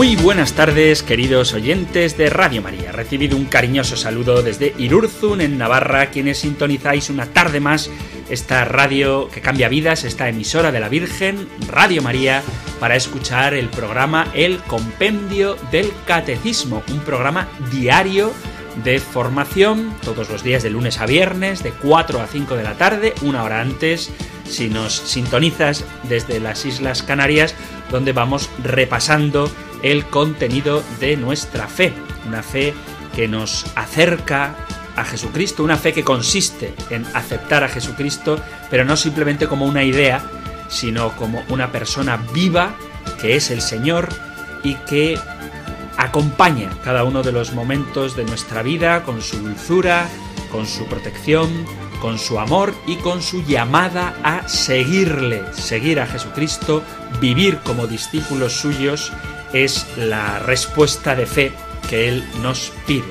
Muy buenas tardes, queridos oyentes de Radio María. Recibido un cariñoso saludo desde Irurzun, en Navarra, quienes sintonizáis una tarde más esta radio que cambia vidas, esta emisora de la Virgen, Radio María, para escuchar el programa El Compendio del Catecismo, un programa diario de formación todos los días de lunes a viernes, de 4 a 5 de la tarde, una hora antes, si nos sintonizas desde las Islas Canarias, donde vamos repasando el contenido de nuestra fe, una fe que nos acerca a Jesucristo, una fe que consiste en aceptar a Jesucristo, pero no simplemente como una idea, sino como una persona viva que es el Señor y que acompaña cada uno de los momentos de nuestra vida con su dulzura, con su protección, con su amor y con su llamada a seguirle, seguir a Jesucristo, vivir como discípulos suyos es la respuesta de fe que Él nos pide.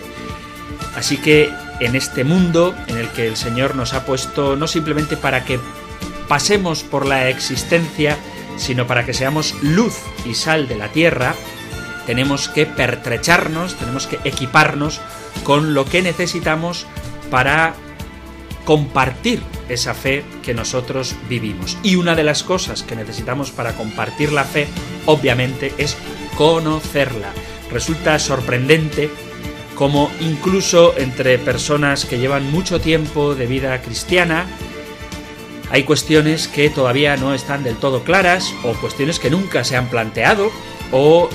Así que en este mundo en el que el Señor nos ha puesto no simplemente para que pasemos por la existencia, sino para que seamos luz y sal de la tierra, tenemos que pertrecharnos, tenemos que equiparnos con lo que necesitamos para compartir esa fe que nosotros vivimos. Y una de las cosas que necesitamos para compartir la fe, obviamente, es conocerla. Resulta sorprendente como incluso entre personas que llevan mucho tiempo de vida cristiana, hay cuestiones que todavía no están del todo claras, o cuestiones que nunca se han planteado, o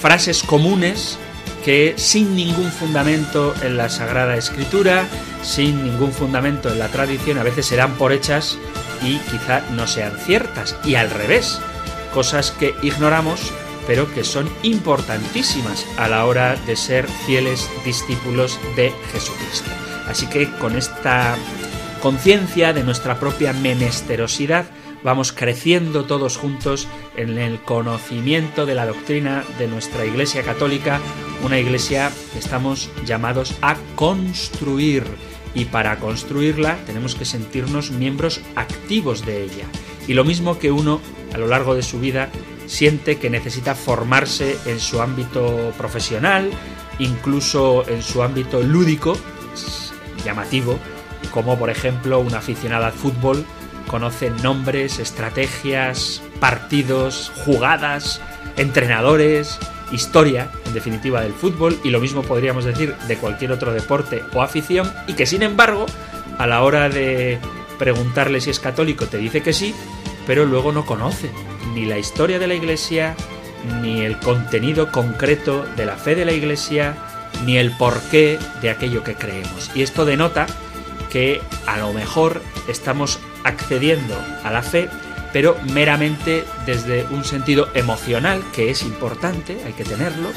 frases comunes que sin ningún fundamento en la Sagrada Escritura, sin ningún fundamento en la tradición, a veces se dan por hechas y quizá no sean ciertas. Y al revés, cosas que ignoramos pero que son importantísimas a la hora de ser fieles discípulos de Jesucristo. Así que con esta conciencia de nuestra propia menesterosidad, vamos creciendo todos juntos en el conocimiento de la doctrina de nuestra Iglesia Católica, una iglesia que estamos llamados a construir y para construirla tenemos que sentirnos miembros activos de ella. Y lo mismo que uno a lo largo de su vida siente que necesita formarse en su ámbito profesional, incluso en su ámbito lúdico, llamativo, como por ejemplo una aficionada al fútbol conoce nombres, estrategias, partidos, jugadas, entrenadores, historia, en definitiva, del fútbol, y lo mismo podríamos decir de cualquier otro deporte o afición, y que sin embargo, a la hora de preguntarle si es católico, te dice que sí, pero luego no conoce ni la historia de la Iglesia, ni el contenido concreto de la fe de la Iglesia, ni el porqué de aquello que creemos. Y esto denota que a lo mejor estamos accediendo a la fe, pero meramente desde un sentido emocional, que es importante, hay que tenerlo,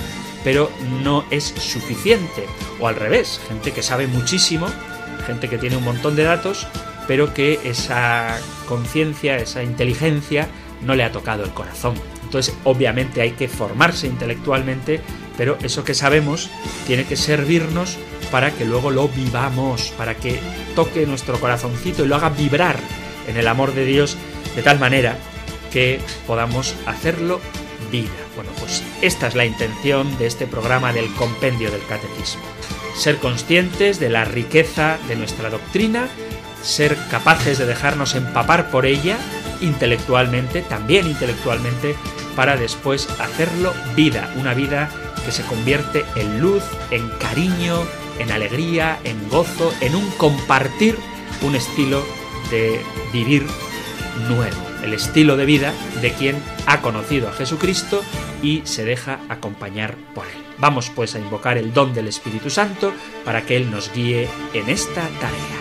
pero no es suficiente. O al revés, gente que sabe muchísimo, gente que tiene un montón de datos, pero que esa conciencia, esa inteligencia no le ha tocado el corazón. Entonces, obviamente hay que formarse intelectualmente, pero eso que sabemos tiene que servirnos para que luego lo vivamos, para que toque nuestro corazoncito y lo haga vibrar en el amor de Dios de tal manera que podamos hacerlo vida. Bueno, pues esta es la intención de este programa del compendio del catecismo. Ser conscientes de la riqueza de nuestra doctrina, ser capaces de dejarnos empapar por ella intelectualmente, también intelectualmente, para después hacerlo vida, una vida que se convierte en luz, en cariño, en alegría, en gozo, en un compartir un estilo de vivir nuevo, el estilo de vida de quien ha conocido a Jesucristo y se deja acompañar por él. Vamos pues a invocar el don del Espíritu Santo para que Él nos guíe en esta tarea.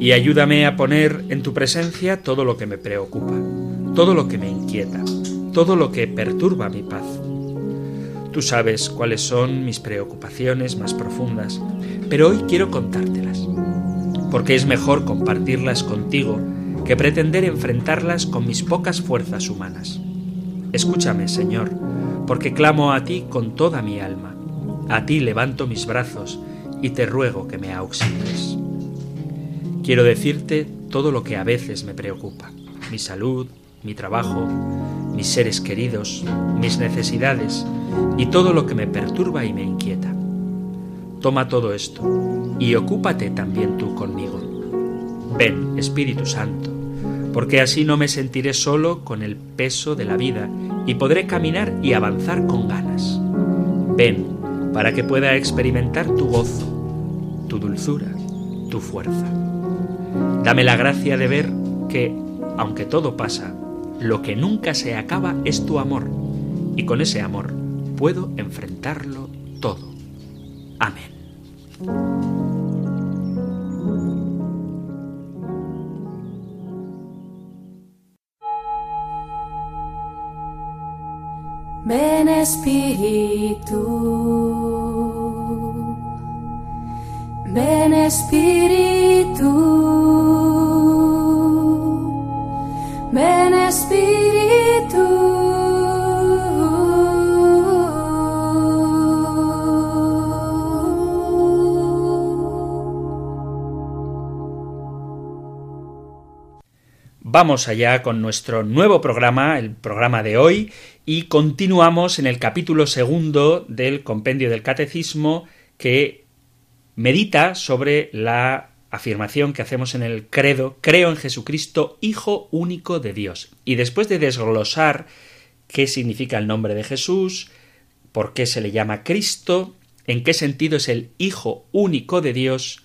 y ayúdame a poner en tu presencia todo lo que me preocupa, todo lo que me inquieta, todo lo que perturba mi paz. Tú sabes cuáles son mis preocupaciones más profundas, pero hoy quiero contártelas, porque es mejor compartirlas contigo que pretender enfrentarlas con mis pocas fuerzas humanas. Escúchame, Señor, porque clamo a ti con toda mi alma. A ti levanto mis brazos y te ruego que me auxilies. Quiero decirte todo lo que a veces me preocupa, mi salud, mi trabajo, mis seres queridos, mis necesidades y todo lo que me perturba y me inquieta. Toma todo esto y ocúpate también tú conmigo. Ven, Espíritu Santo, porque así no me sentiré solo con el peso de la vida y podré caminar y avanzar con ganas. Ven, para que pueda experimentar tu gozo, tu dulzura, tu fuerza. Dame la gracia de ver que, aunque todo pasa, lo que nunca se acaba es tu amor, y con ese amor puedo enfrentarlo todo. Amén. Ven Espíritu. Ven Espíritu. Vamos allá con nuestro nuevo programa, el programa de hoy, y continuamos en el capítulo segundo del compendio del catecismo que medita sobre la afirmación que hacemos en el credo, creo en Jesucristo, Hijo único de Dios. Y después de desglosar qué significa el nombre de Jesús, por qué se le llama Cristo, en qué sentido es el Hijo único de Dios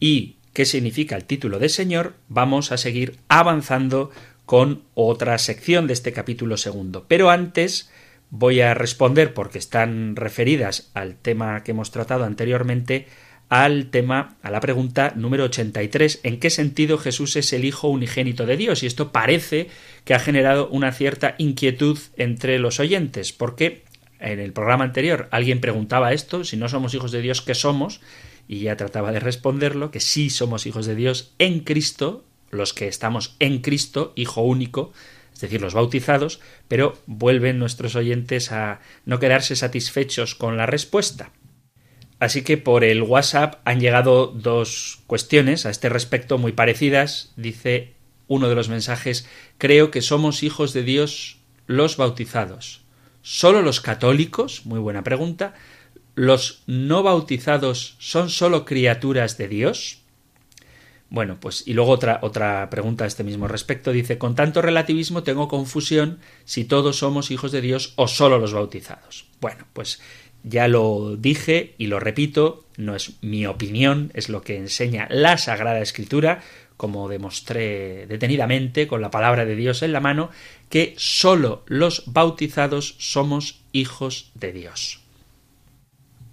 y qué significa el título de Señor, vamos a seguir avanzando con otra sección de este capítulo segundo. Pero antes voy a responder, porque están referidas al tema que hemos tratado anteriormente, al tema, a la pregunta número 83, ¿en qué sentido Jesús es el Hijo unigénito de Dios? Y esto parece que ha generado una cierta inquietud entre los oyentes, porque en el programa anterior alguien preguntaba esto, si no somos hijos de Dios, ¿qué somos? Y ya trataba de responderlo, que sí somos hijos de Dios en Cristo, los que estamos en Cristo, Hijo único, es decir, los bautizados, pero vuelven nuestros oyentes a no quedarse satisfechos con la respuesta. Así que por el WhatsApp han llegado dos cuestiones a este respecto muy parecidas. Dice uno de los mensajes, creo que somos hijos de Dios los bautizados. ¿Solo los católicos? Muy buena pregunta. ¿Los no bautizados son solo criaturas de Dios? Bueno, pues y luego otra, otra pregunta a este mismo respecto. Dice, con tanto relativismo tengo confusión si todos somos hijos de Dios o solo los bautizados. Bueno, pues ya lo dije y lo repito, no es mi opinión, es lo que enseña la Sagrada Escritura, como demostré detenidamente con la palabra de Dios en la mano, que sólo los bautizados somos hijos de Dios.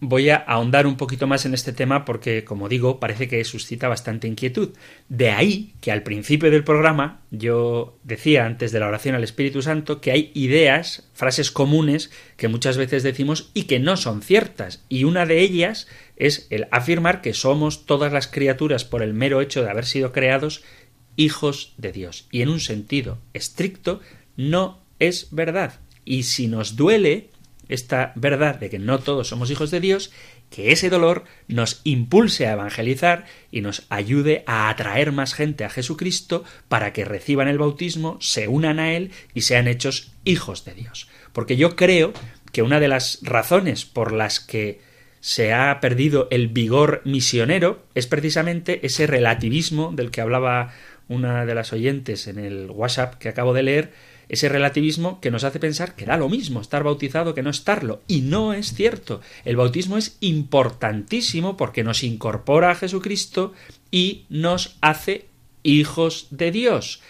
Voy a ahondar un poquito más en este tema porque, como digo, parece que suscita bastante inquietud. De ahí que al principio del programa yo decía antes de la oración al Espíritu Santo que hay ideas, frases comunes que muchas veces decimos y que no son ciertas. Y una de ellas es el afirmar que somos todas las criaturas por el mero hecho de haber sido creados hijos de Dios. Y en un sentido estricto no es verdad. Y si nos duele esta verdad de que no todos somos hijos de Dios, que ese dolor nos impulse a evangelizar y nos ayude a atraer más gente a Jesucristo para que reciban el bautismo, se unan a Él y sean hechos hijos de Dios. Porque yo creo que una de las razones por las que se ha perdido el vigor misionero es precisamente ese relativismo del que hablaba una de las oyentes en el WhatsApp que acabo de leer, ese relativismo que nos hace pensar que da lo mismo estar bautizado que no estarlo. Y no es cierto. El bautismo es importantísimo porque nos incorpora a Jesucristo y nos hace hijos de Dios.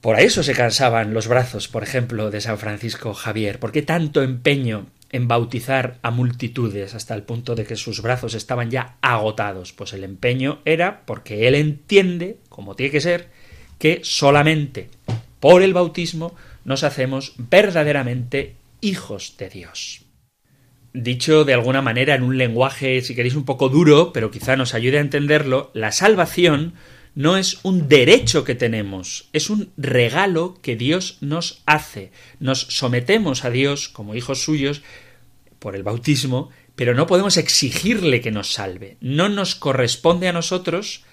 Por eso se cansaban los brazos, por ejemplo, de San Francisco Javier. ¿Por qué tanto empeño en bautizar a multitudes hasta el punto de que sus brazos estaban ya agotados? Pues el empeño era porque él entiende, como tiene que ser, que solamente por el bautismo nos hacemos verdaderamente hijos de Dios. Dicho de alguna manera en un lenguaje, si queréis, un poco duro, pero quizá nos ayude a entenderlo, la salvación no es un derecho que tenemos, es un regalo que Dios nos hace. Nos sometemos a Dios como hijos suyos por el bautismo, pero no podemos exigirle que nos salve. No nos corresponde a nosotros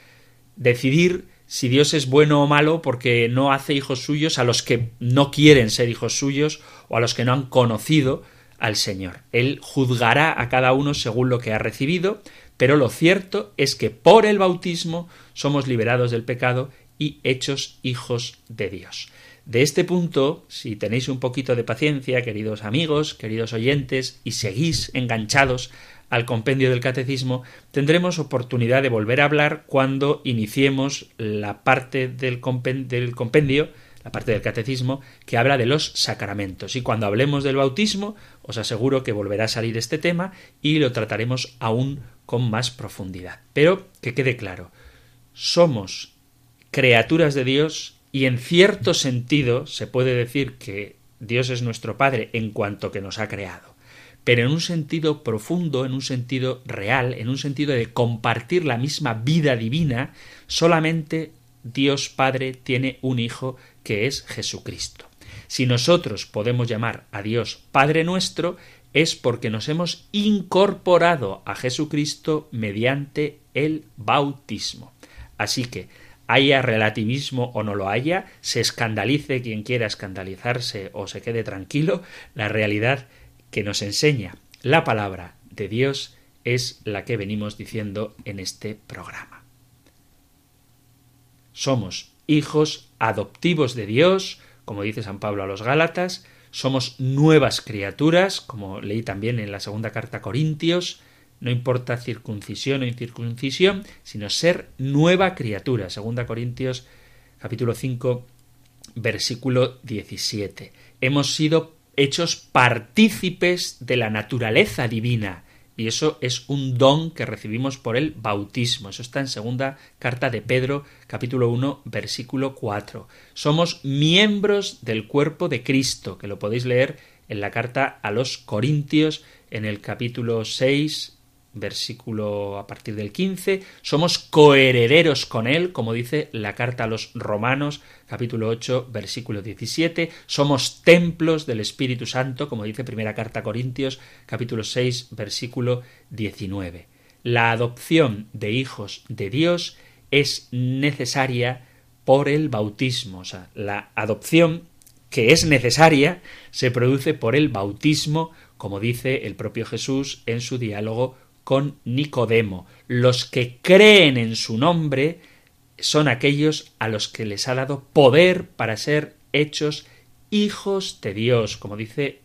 decidir si Dios es bueno o malo porque no hace hijos suyos a los que no quieren ser hijos suyos o a los que no han conocido al Señor. Él juzgará a cada uno según lo que ha recibido, pero lo cierto es que por el bautismo somos liberados del pecado y hechos hijos de Dios. De este punto, si tenéis un poquito de paciencia, queridos amigos, queridos oyentes, y seguís enganchados al compendio del catecismo, tendremos oportunidad de volver a hablar cuando iniciemos la parte del, compendio, la parte del catecismo, que habla de los sacramentos. Y cuando hablemos del bautismo, os aseguro que volverá a salir este tema y lo trataremos aún con más profundidad. Pero que quede claro, somos criaturas de Dios y en cierto sentido se puede decir que Dios es nuestro Padre en cuanto que nos ha creado pero en un sentido profundo, en un sentido real, en un sentido de compartir la misma vida divina, solamente Dios Padre tiene un Hijo que es Jesucristo. Si nosotros podemos llamar a Dios Padre nuestro, es porque nos hemos incorporado a Jesucristo mediante el bautismo. Así que, haya relativismo o no lo haya, se escandalice quien quiera escandalizarse o se quede tranquilo, la realidad que nos enseña la palabra de Dios es la que venimos diciendo en este programa. Somos hijos adoptivos de Dios, como dice San Pablo a los Gálatas, somos nuevas criaturas, como leí también en la segunda carta a Corintios, no importa circuncisión o incircuncisión, sino ser nueva criatura, segunda Corintios capítulo 5 versículo 17. Hemos sido hechos partícipes de la naturaleza divina. Y eso es un don que recibimos por el bautismo. Eso está en segunda carta de Pedro, capítulo 1, versículo 4. Somos miembros del cuerpo de Cristo, que lo podéis leer en la carta a los Corintios, en el capítulo 6, versículo a partir del 15, somos coherederos con Él, como dice la carta a los Romanos, capítulo 8, versículo 17, somos templos del Espíritu Santo, como dice primera carta a Corintios, capítulo 6, versículo 19. La adopción de hijos de Dios es necesaria por el bautismo, o sea, la adopción que es necesaria se produce por el bautismo, como dice el propio Jesús en su diálogo con Nicodemo. Los que creen en su nombre son aquellos a los que les ha dado poder para ser hechos hijos de Dios, como dice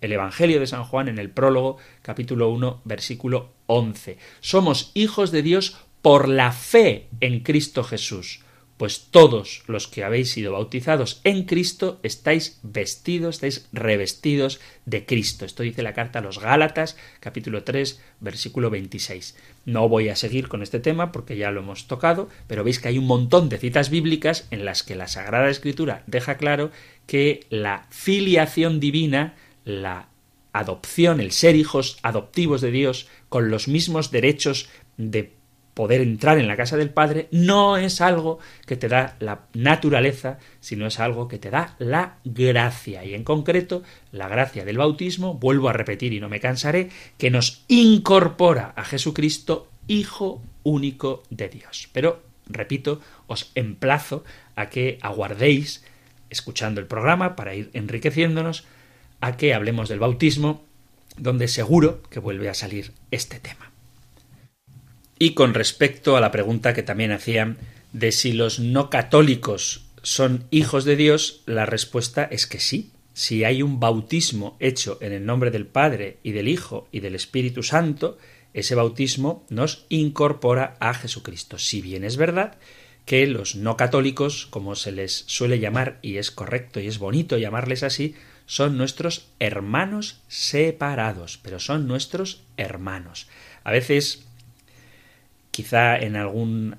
el Evangelio de San Juan en el prólogo, capítulo 1, versículo 11. Somos hijos de Dios por la fe en Cristo Jesús pues todos los que habéis sido bautizados en Cristo estáis vestidos, estáis revestidos de Cristo. Esto dice la carta a los Gálatas, capítulo 3, versículo 26. No voy a seguir con este tema porque ya lo hemos tocado, pero veis que hay un montón de citas bíblicas en las que la Sagrada Escritura deja claro que la filiación divina, la adopción, el ser hijos adoptivos de Dios, con los mismos derechos de poder entrar en la casa del Padre no es algo que te da la naturaleza, sino es algo que te da la gracia. Y en concreto, la gracia del bautismo, vuelvo a repetir y no me cansaré, que nos incorpora a Jesucristo, Hijo único de Dios. Pero, repito, os emplazo a que aguardéis, escuchando el programa, para ir enriqueciéndonos, a que hablemos del bautismo, donde seguro que vuelve a salir este tema. Y con respecto a la pregunta que también hacían de si los no católicos son hijos de Dios, la respuesta es que sí. Si hay un bautismo hecho en el nombre del Padre y del Hijo y del Espíritu Santo, ese bautismo nos incorpora a Jesucristo. Si bien es verdad que los no católicos, como se les suele llamar, y es correcto y es bonito llamarles así, son nuestros hermanos separados, pero son nuestros hermanos. A veces, quizá en algún,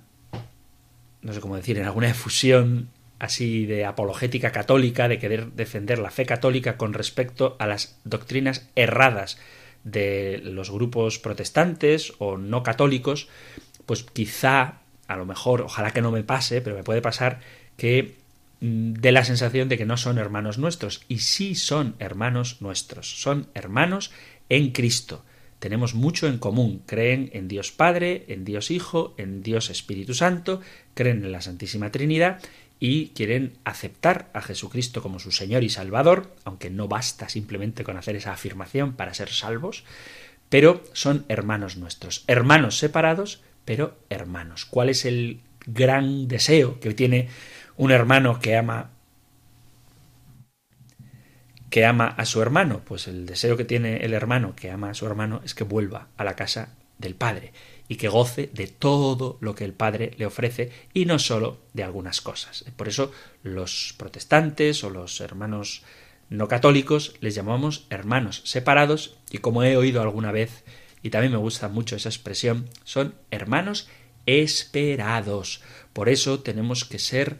no sé cómo decir, en alguna efusión así de apologética católica, de querer defender la fe católica con respecto a las doctrinas erradas de los grupos protestantes o no católicos, pues quizá, a lo mejor, ojalá que no me pase, pero me puede pasar que mm, dé la sensación de que no son hermanos nuestros. Y sí son hermanos nuestros, son hermanos en Cristo. Tenemos mucho en común. Creen en Dios Padre, en Dios Hijo, en Dios Espíritu Santo, creen en la Santísima Trinidad y quieren aceptar a Jesucristo como su Señor y Salvador, aunque no basta simplemente con hacer esa afirmación para ser salvos, pero son hermanos nuestros, hermanos separados, pero hermanos. ¿Cuál es el gran deseo que tiene un hermano que ama que ama a su hermano? Pues el deseo que tiene el hermano que ama a su hermano es que vuelva a la casa del Padre y que goce de todo lo que el Padre le ofrece y no sólo de algunas cosas. Por eso los protestantes o los hermanos no católicos les llamamos hermanos separados y como he oído alguna vez y también me gusta mucho esa expresión, son hermanos esperados. Por eso tenemos que ser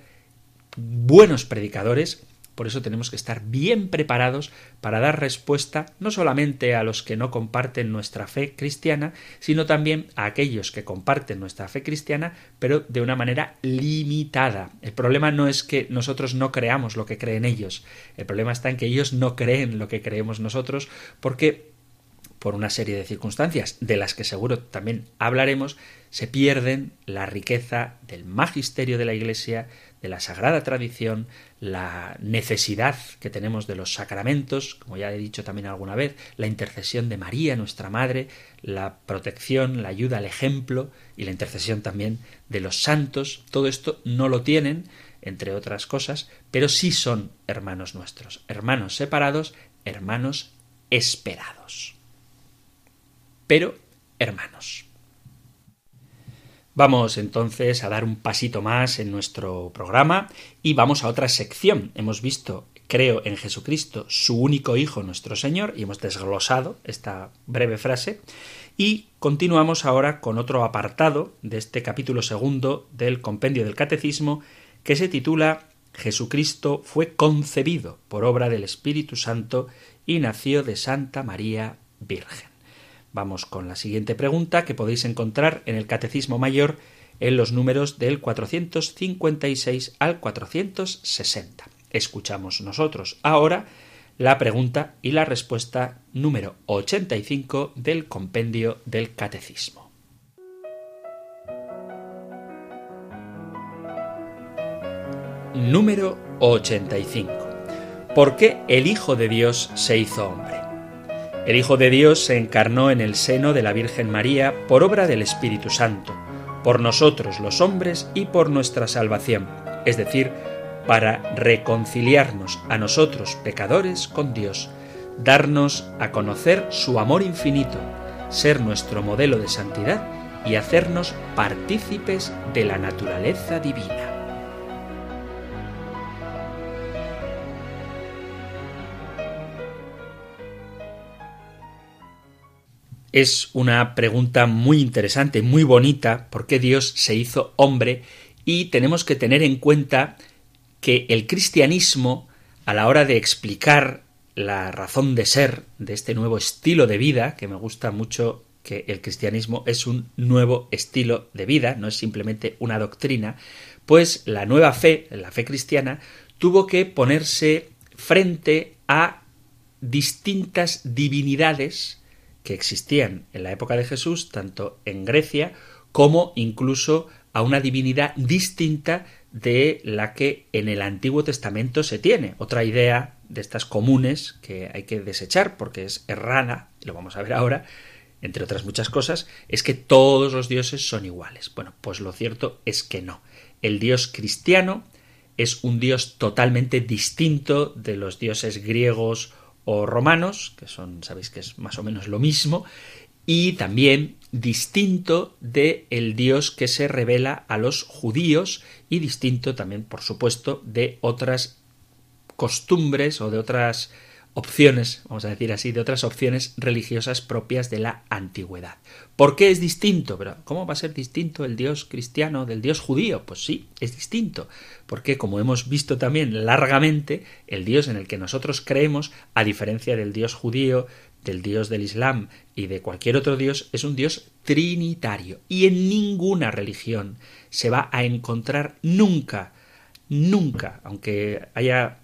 buenos predicadores por eso tenemos que estar bien preparados para dar respuesta no solamente a los que no comparten nuestra fe cristiana, sino también a aquellos que comparten nuestra fe cristiana, pero de una manera limitada. El problema no es que nosotros no creamos lo que creen ellos, el problema está en que ellos no creen lo que creemos nosotros, porque por una serie de circunstancias, de las que seguro también hablaremos, se pierden la riqueza del magisterio de la Iglesia, de la sagrada tradición, la necesidad que tenemos de los sacramentos, como ya he dicho también alguna vez, la intercesión de María, nuestra Madre, la protección, la ayuda, el ejemplo y la intercesión también de los santos, todo esto no lo tienen, entre otras cosas, pero sí son hermanos nuestros, hermanos separados, hermanos esperados. Pero hermanos. Vamos entonces a dar un pasito más en nuestro programa y vamos a otra sección. Hemos visto, creo en Jesucristo, su único Hijo, nuestro Señor, y hemos desglosado esta breve frase. Y continuamos ahora con otro apartado de este capítulo segundo del compendio del Catecismo que se titula Jesucristo fue concebido por obra del Espíritu Santo y nació de Santa María Virgen. Vamos con la siguiente pregunta que podéis encontrar en el Catecismo Mayor en los números del 456 al 460. Escuchamos nosotros ahora la pregunta y la respuesta número 85 del compendio del Catecismo. Número 85. ¿Por qué el Hijo de Dios se hizo hombre? El Hijo de Dios se encarnó en el seno de la Virgen María por obra del Espíritu Santo, por nosotros los hombres y por nuestra salvación, es decir, para reconciliarnos a nosotros pecadores con Dios, darnos a conocer su amor infinito, ser nuestro modelo de santidad y hacernos partícipes de la naturaleza divina. Es una pregunta muy interesante, muy bonita, ¿por qué Dios se hizo hombre? Y tenemos que tener en cuenta que el cristianismo, a la hora de explicar la razón de ser de este nuevo estilo de vida, que me gusta mucho que el cristianismo es un nuevo estilo de vida, no es simplemente una doctrina, pues la nueva fe, la fe cristiana, tuvo que ponerse frente a distintas divinidades que existían en la época de Jesús, tanto en Grecia como incluso a una divinidad distinta de la que en el Antiguo Testamento se tiene. Otra idea de estas comunes que hay que desechar porque es errada, lo vamos a ver ahora, entre otras muchas cosas, es que todos los dioses son iguales. Bueno, pues lo cierto es que no. el Dios cristiano es un Dios totalmente distinto de los dioses griegos o romanos, que son, sabéis que es más o menos lo mismo, y también distinto de el Dios que se revela a los judíos y distinto también, por supuesto, de otras costumbres o de otras opciones, vamos a decir así, de otras opciones religiosas propias de la antigüedad. ¿Por qué es distinto? Pero ¿cómo va a ser distinto el Dios cristiano del Dios judío? Pues sí, es distinto, porque como hemos visto también largamente, el Dios en el que nosotros creemos, a diferencia del Dios judío, del Dios del Islam y de cualquier otro Dios, es un Dios trinitario. Y en ninguna religión se va a encontrar nunca, nunca, aunque haya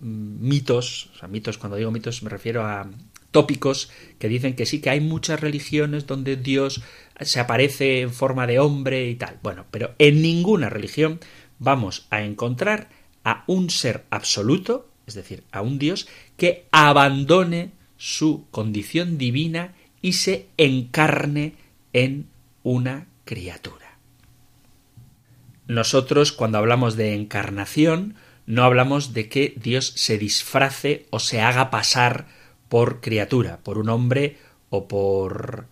mitos, o sea, mitos, cuando digo mitos me refiero a tópicos que dicen que sí, que hay muchas religiones donde Dios se aparece en forma de hombre y tal. Bueno, pero en ninguna religión vamos a encontrar a un ser absoluto, es decir, a un Dios que abandone su condición divina y se encarne en una criatura. Nosotros, cuando hablamos de encarnación, no hablamos de que Dios se disfrace o se haga pasar por criatura, por un hombre o por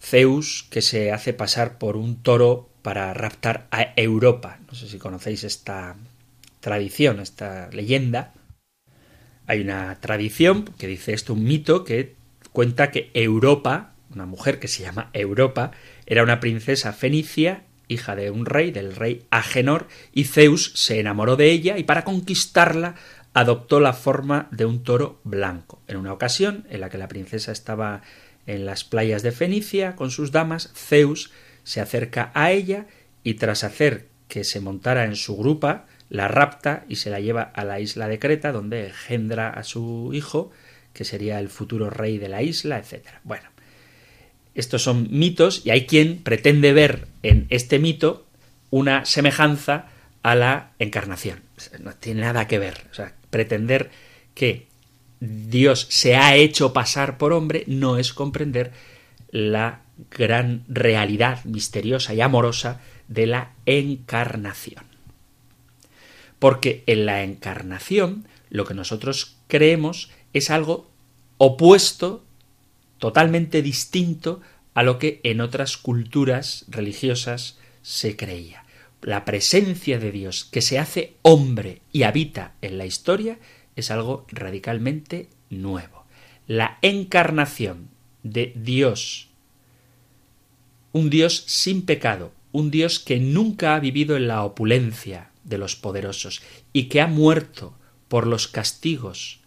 Zeus que se hace pasar por un toro para raptar a Europa. No sé si conocéis esta tradición, esta leyenda. Hay una tradición que dice esto, un mito que cuenta que Europa, una mujer que se llama Europa, era una princesa fenicia hija de un rey, del rey Agenor, y Zeus se enamoró de ella y para conquistarla adoptó la forma de un toro blanco. En una ocasión en la que la princesa estaba en las playas de Fenicia con sus damas, Zeus se acerca a ella y tras hacer que se montara en su grupa, la rapta y se la lleva a la isla de Creta, donde engendra a su hijo, que sería el futuro rey de la isla, etc. Bueno, estos son mitos y hay quien pretende ver en este mito una semejanza a la encarnación. No tiene nada que ver. O sea, pretender que Dios se ha hecho pasar por hombre no es comprender la gran realidad misteriosa y amorosa de la encarnación. Porque en la encarnación lo que nosotros creemos es algo opuesto totalmente distinto a lo que en otras culturas religiosas se creía. La presencia de Dios que se hace hombre y habita en la historia es algo radicalmente nuevo. La encarnación de Dios, un Dios sin pecado, un Dios que nunca ha vivido en la opulencia de los poderosos y que ha muerto por los castigos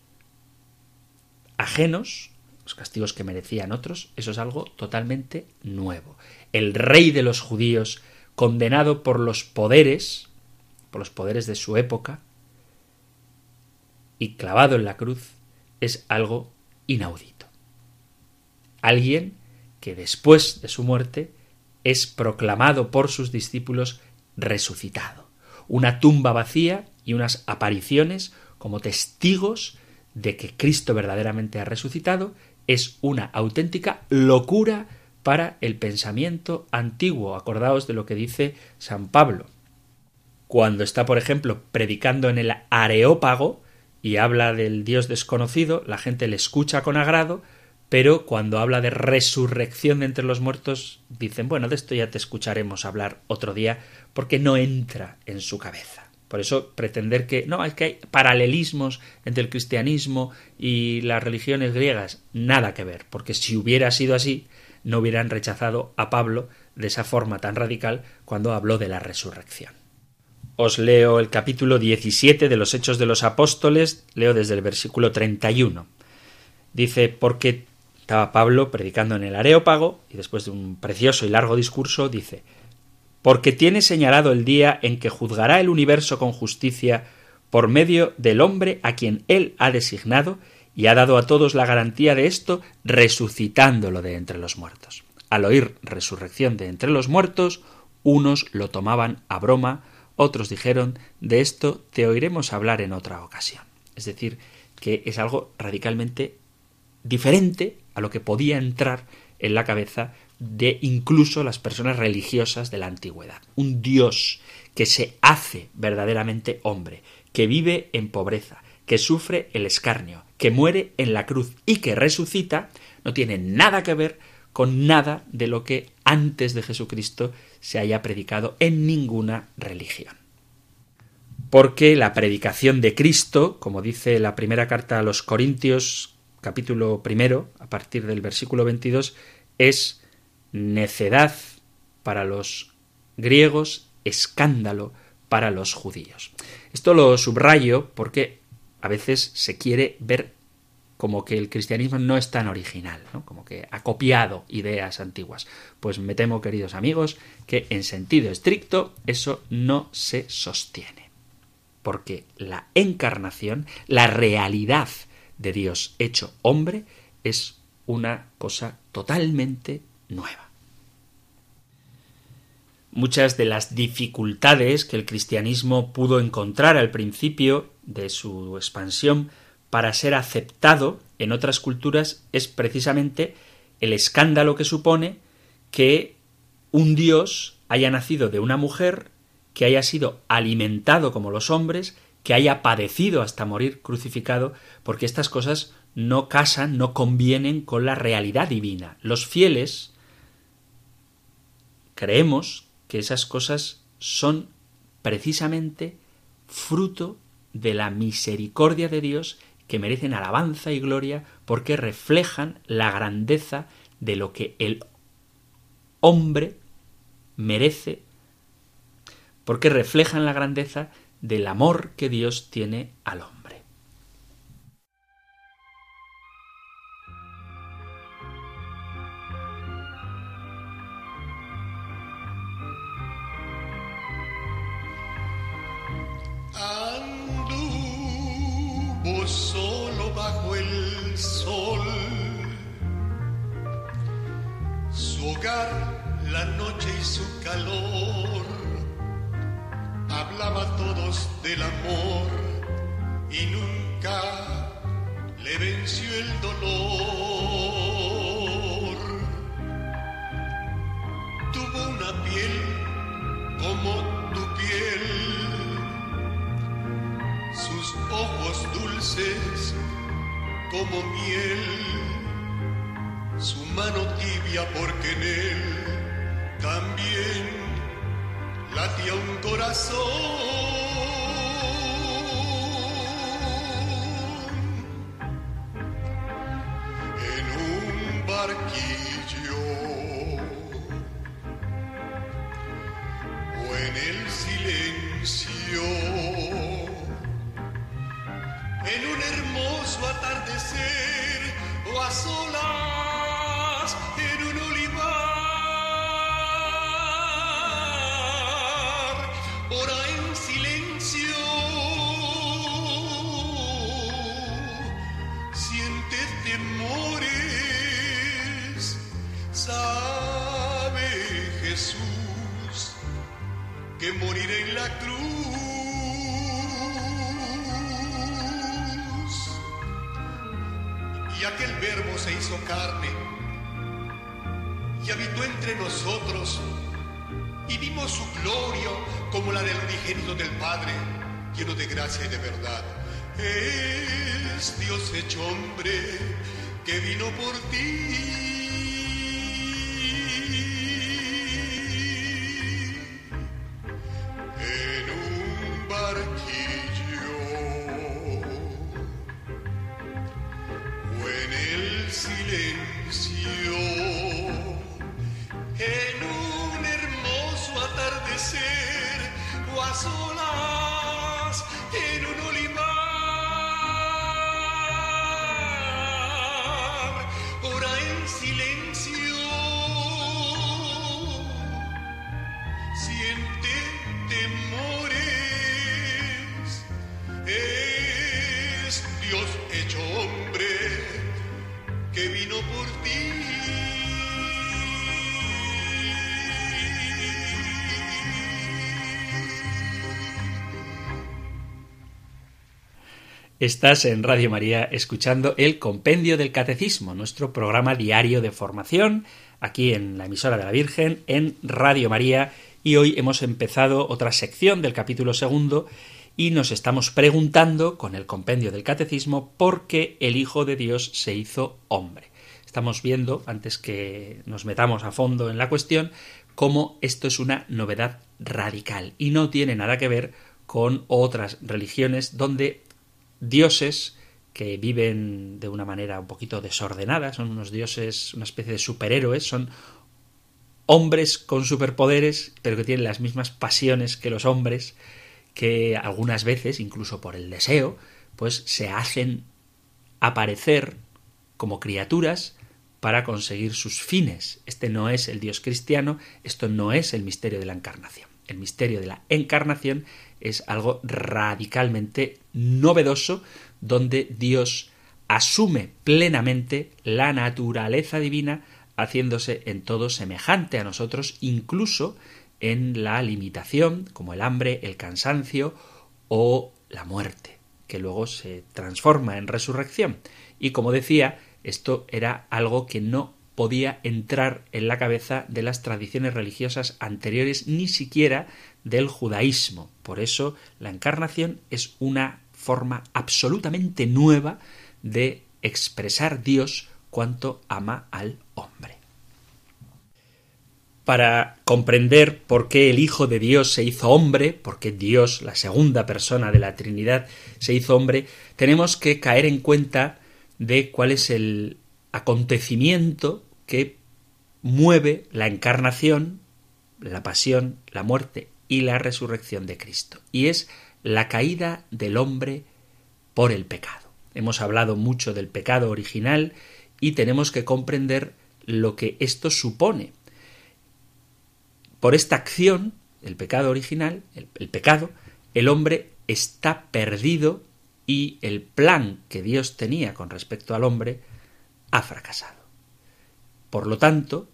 ajenos, los castigos que merecían otros, eso es algo totalmente nuevo. El rey de los judíos, condenado por los poderes, por los poderes de su época, y clavado en la cruz, es algo inaudito. Alguien que después de su muerte es proclamado por sus discípulos resucitado. Una tumba vacía y unas apariciones como testigos de que Cristo verdaderamente ha resucitado es una auténtica locura para el pensamiento antiguo. Acordaos de lo que dice San Pablo. Cuando está, por ejemplo, predicando en el Areópago y habla del Dios desconocido, la gente le escucha con agrado, pero cuando habla de resurrección de entre los muertos, dicen, bueno, de esto ya te escucharemos hablar otro día, porque no entra en su cabeza. Por eso pretender que no, es que hay paralelismos entre el cristianismo y las religiones griegas, nada que ver, porque si hubiera sido así, no hubieran rechazado a Pablo de esa forma tan radical cuando habló de la resurrección. Os leo el capítulo 17 de los Hechos de los Apóstoles, leo desde el versículo 31. Dice, porque estaba Pablo predicando en el Areópago, y después de un precioso y largo discurso, dice, porque tiene señalado el día en que juzgará el universo con justicia por medio del hombre a quien él ha designado y ha dado a todos la garantía de esto resucitándolo de entre los muertos. Al oír resurrección de entre los muertos, unos lo tomaban a broma, otros dijeron de esto te oiremos hablar en otra ocasión. Es decir, que es algo radicalmente diferente a lo que podía entrar en la cabeza de incluso las personas religiosas de la antigüedad. Un Dios que se hace verdaderamente hombre, que vive en pobreza, que sufre el escarnio, que muere en la cruz y que resucita, no tiene nada que ver con nada de lo que antes de Jesucristo se haya predicado en ninguna religión. Porque la predicación de Cristo, como dice la primera carta a los Corintios, capítulo primero, a partir del versículo 22, es necedad para los griegos, escándalo para los judíos. Esto lo subrayo porque a veces se quiere ver como que el cristianismo no es tan original, como que ha copiado ideas antiguas. Pues me temo, queridos amigos, que en sentido estricto eso no se sostiene. Porque la encarnación, la realidad de Dios hecho hombre, es una cosa totalmente nueva. Muchas de las dificultades que el cristianismo pudo encontrar al principio de su expansión para ser aceptado en otras culturas es precisamente el escándalo que supone que un dios haya nacido de una mujer, que haya sido alimentado como los hombres, que haya padecido hasta morir crucificado, porque estas cosas no casan, no convienen con la realidad divina. Los fieles creemos que esas cosas son precisamente fruto de la misericordia de Dios que merecen alabanza y gloria porque reflejan la grandeza de lo que el hombre merece, porque reflejan la grandeza del amor que Dios tiene al hombre. Solo bajo el sol. Su hogar, la noche y su calor. Hablaba todos del amor y nunca le venció el dolor. Tuvo una piel como miel, su mano tibia porque en él también latía un corazón. Es Dios hecho hombre que vino por ti. Estás en Radio María escuchando el Compendio del Catecismo, nuestro programa diario de formación, aquí en la emisora de la Virgen, en Radio María, y hoy hemos empezado otra sección del capítulo segundo y nos estamos preguntando con el compendio del catecismo por qué el Hijo de Dios se hizo hombre. Estamos viendo, antes que nos metamos a fondo en la cuestión, cómo esto es una novedad radical y no tiene nada que ver con otras religiones donde dioses que viven de una manera un poquito desordenada, son unos dioses, una especie de superhéroes, son hombres con superpoderes, pero que tienen las mismas pasiones que los hombres, que algunas veces, incluso por el deseo, pues se hacen aparecer como criaturas para conseguir sus fines. Este no es el Dios cristiano, esto no es el misterio de la encarnación. El misterio de la encarnación es algo radicalmente novedoso donde Dios asume plenamente la naturaleza divina haciéndose en todo semejante a nosotros, incluso en la limitación, como el hambre, el cansancio o la muerte, que luego se transforma en resurrección. Y como decía, esto era algo que no podía entrar en la cabeza de las tradiciones religiosas anteriores, ni siquiera del judaísmo. Por eso la encarnación es una forma absolutamente nueva de expresar Dios cuanto ama al hombre. Para comprender por qué el Hijo de Dios se hizo hombre, por qué Dios, la segunda persona de la Trinidad, se hizo hombre, tenemos que caer en cuenta de cuál es el acontecimiento que mueve la encarnación, la pasión, la muerte y la resurrección de Cristo. Y es la caída del hombre por el pecado. Hemos hablado mucho del pecado original y tenemos que comprender lo que esto supone. Por esta acción, el pecado original, el, pecado, el hombre está perdido y el plan que Dios tenía con respecto al hombre ha fracasado. Por lo tanto,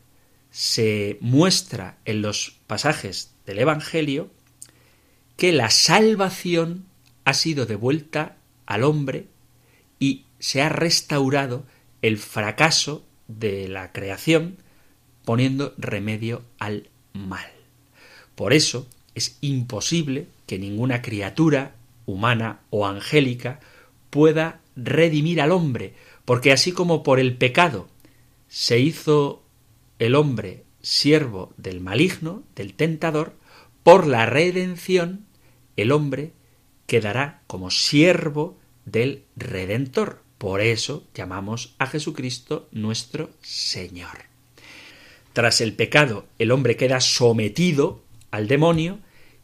se muestra en los pasajes del Evangelio que la salvación ha sido devuelta al hombre y se ha restaurado el fracaso de la creación poniendo remedio al mal. Por eso es imposible que ninguna criatura humana o angélica pueda redimir al hombre, porque así como por el pecado se hizo el hombre siervo del maligno, del tentador, por la redención el hombre quedará como siervo del Redentor. Por eso llamamos a Jesucristo nuestro Señor. Tras el pecado, el hombre queda sometido al demonio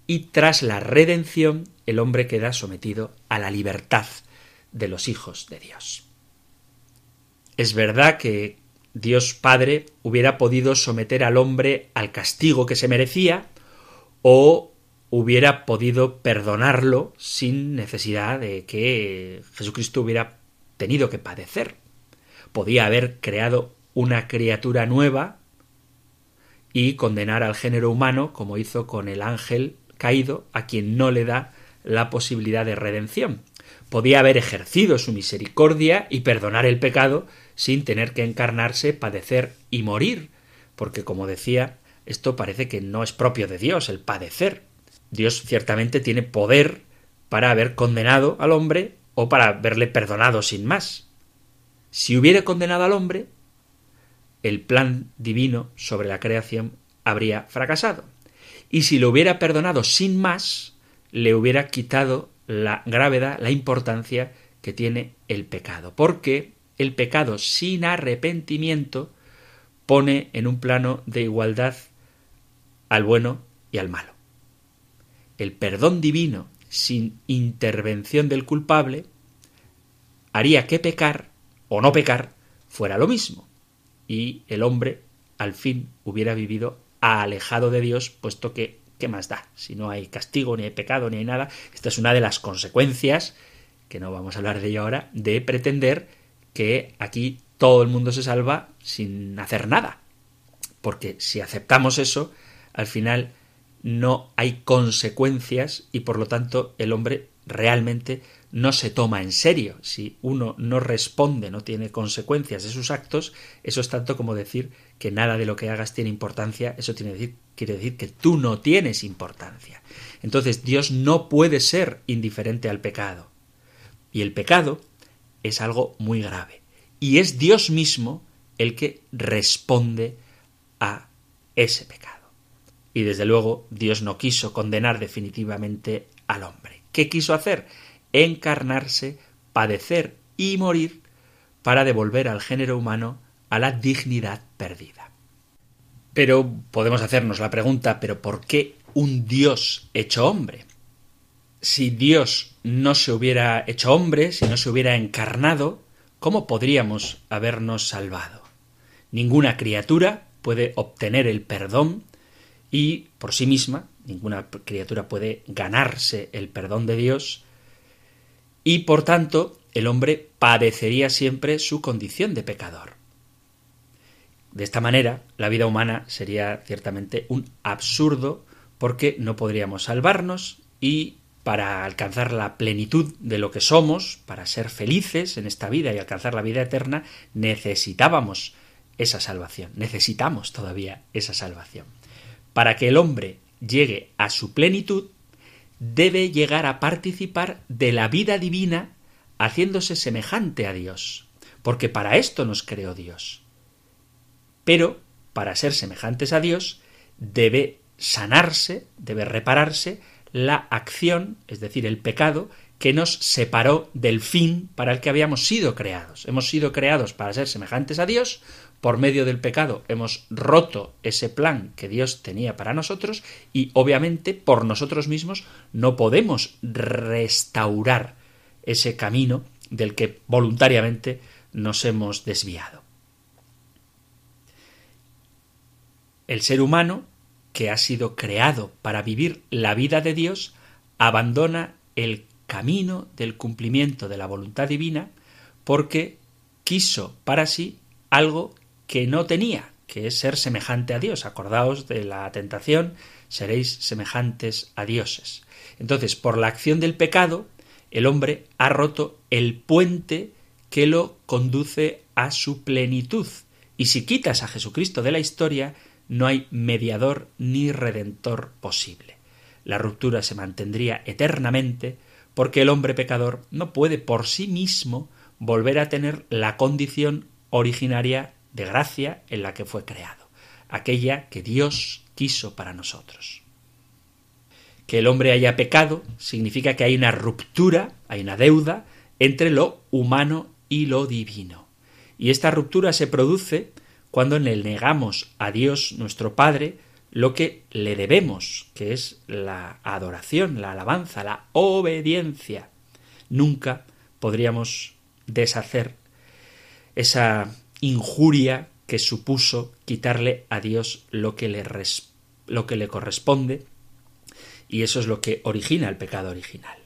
y tras la redención, el hombre queda sometido a la libertad de los hijos de Dios. Es verdad que Dios Padre hubiera podido someter al hombre al castigo que se merecía o hubiera podido perdonarlo sin necesidad de que Jesucristo hubiera tenido que padecer. Podía haber creado una criatura nueva y condenar al género humano como hizo con el ángel caído a quien no le da la posibilidad de redención. Podía haber ejercido su misericordia y perdonar el pecado sin tener que encarnarse, padecer y morir, porque como decía, esto parece que no es propio de Dios, el padecer. Dios ciertamente tiene poder para haber condenado al hombre o para haberle perdonado sin más. Si hubiera condenado al hombre, el plan divino sobre la creación habría fracasado. Y si lo hubiera perdonado sin más, le hubiera quitado la gravedad, la importancia que tiene el pecado. Porque el pecado sin arrepentimiento pone en un plano de igualdad al bueno y al malo. El perdón divino sin intervención del culpable haría que pecar o no pecar fuera lo mismo y el hombre al fin hubiera vivido alejado de Dios, puesto que ¿qué más da? Si no hay castigo, ni hay pecado, ni hay nada. Esta es una de las consecuencias, que no vamos a hablar de ello ahora, de pretender que aquí todo el mundo se salva sin hacer nada. Porque si aceptamos eso, al final no hay consecuencias y por lo tanto el hombre realmente no se toma en serio. Si uno no responde, no tiene consecuencias de sus actos, eso es tanto como decir que nada de lo que hagas tiene importancia, eso quiere decir que tú no tienes importancia. Entonces Dios no puede ser indiferente al pecado. Y el pecado es algo muy grave. Y es Dios mismo el que responde a ese pecado. Y desde luego Dios no quiso condenar definitivamente al hombre. ¿Qué quiso hacer? encarnarse, padecer y morir para devolver al género humano a la dignidad perdida. Pero podemos hacernos la pregunta, ¿pero por qué un Dios hecho hombre? Si Dios no se hubiera hecho hombre, si no se hubiera encarnado, ¿cómo podríamos habernos salvado? Ninguna criatura puede obtener el perdón y por sí misma, ninguna criatura puede ganarse el perdón de Dios y por tanto el hombre padecería siempre su condición de pecador. De esta manera, la vida humana sería ciertamente un absurdo porque no podríamos salvarnos y para alcanzar la plenitud de lo que somos, para ser felices en esta vida y alcanzar la vida eterna, necesitábamos esa salvación, necesitamos todavía esa salvación. Para que el hombre llegue a su plenitud, debe llegar a participar de la vida divina haciéndose semejante a Dios, porque para esto nos creó Dios. Pero, para ser semejantes a Dios, debe sanarse, debe repararse la acción, es decir, el pecado, que nos separó del fin para el que habíamos sido creados. Hemos sido creados para ser semejantes a Dios, por medio del pecado hemos roto ese plan que Dios tenía para nosotros y obviamente por nosotros mismos no podemos restaurar ese camino del que voluntariamente nos hemos desviado. El ser humano, que ha sido creado para vivir la vida de Dios, abandona el camino del cumplimiento de la voluntad divina porque quiso para sí algo que no tenía, que es ser semejante a Dios. Acordaos de la tentación, seréis semejantes a dioses. Entonces, por la acción del pecado, el hombre ha roto el puente que lo conduce a su plenitud. Y si quitas a Jesucristo de la historia, no hay mediador ni redentor posible. La ruptura se mantendría eternamente porque el hombre pecador no puede por sí mismo volver a tener la condición originaria de gracia en la que fue creado, aquella que Dios quiso para nosotros. Que el hombre haya pecado significa que hay una ruptura, hay una deuda entre lo humano y lo divino. Y esta ruptura se produce cuando le negamos a Dios nuestro Padre lo que le debemos, que es la adoración, la alabanza, la obediencia. Nunca podríamos deshacer esa injuria que supuso quitarle a Dios lo que le, lo que le corresponde, y eso es lo que origina el pecado original.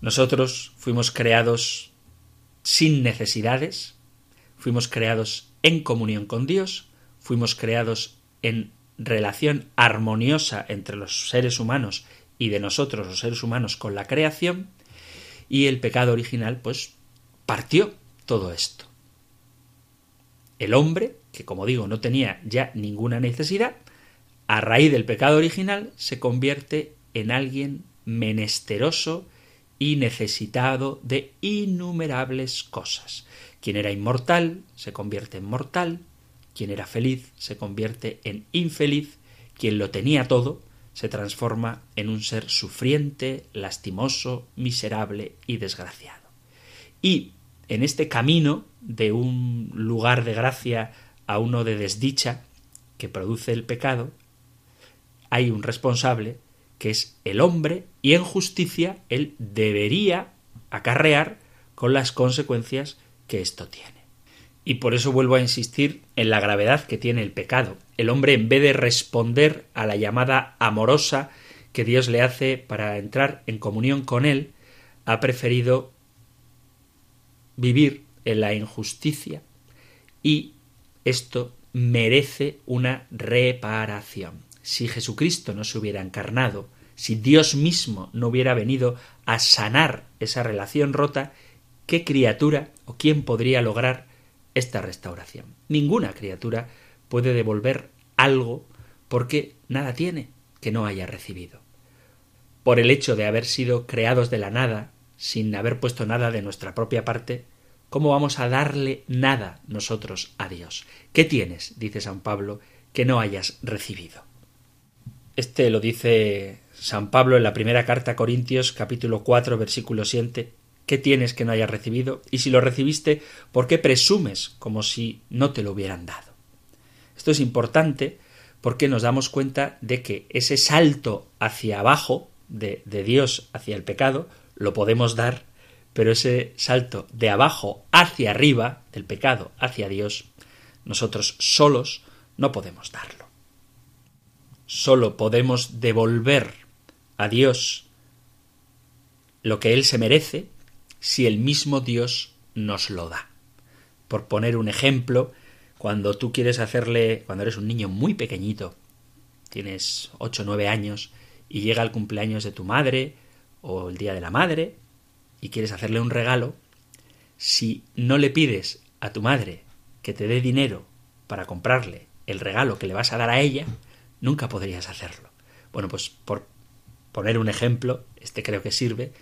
Nosotros fuimos creados sin necesidades, fuimos creados en comunión con Dios, fuimos creados en relación armoniosa entre los seres humanos y de nosotros los seres humanos con la creación, y el pecado original pues partió todo esto. El hombre, que como digo no tenía ya ninguna necesidad, a raíz del pecado original se convierte en alguien menesteroso y necesitado de innumerables cosas. Quien era inmortal se convierte en mortal, quien era feliz se convierte en infeliz, quien lo tenía todo se transforma en un ser sufriente, lastimoso, miserable y desgraciado. Y en este camino de un lugar de gracia a uno de desdicha que produce el pecado, hay un responsable que es el hombre y en justicia él debería acarrear con las consecuencias que esto tiene. Y por eso vuelvo a insistir en la gravedad que tiene el pecado. El hombre, en vez de responder a la llamada amorosa que Dios le hace para entrar en comunión con Él, ha preferido vivir en la injusticia y esto merece una reparación. Si Jesucristo no se hubiera encarnado, si Dios mismo no hubiera venido a sanar esa relación rota, ¿qué criatura o quién podría lograr esta restauración? Ninguna criatura puede devolver algo porque nada tiene que no haya recibido. Por el hecho de haber sido creados de la nada, sin haber puesto nada de nuestra propia parte, ¿cómo vamos a darle nada nosotros a Dios? ¿Qué tienes, dice San Pablo, que no hayas recibido? Este lo dice San Pablo en la primera carta a Corintios capítulo 4 versículo 7. ¿Qué tienes que no hayas recibido? Y si lo recibiste, ¿por qué presumes como si no te lo hubieran dado? Esto es importante porque nos damos cuenta de que ese salto hacia abajo de, de Dios hacia el pecado lo podemos dar, pero ese salto de abajo hacia arriba, del pecado hacia Dios, nosotros solos no podemos darlo. Solo podemos devolver a Dios lo que Él se merece si el mismo Dios nos lo da. Por poner un ejemplo, cuando tú quieres hacerle, cuando eres un niño muy pequeñito, tienes ocho o nueve años, y llega el cumpleaños de tu madre o el día de la madre, y quieres hacerle un regalo, si no le pides a tu madre que te dé dinero para comprarle el regalo que le vas a dar a ella, nunca podrías hacerlo. Bueno, pues por poner un ejemplo, este creo que sirve,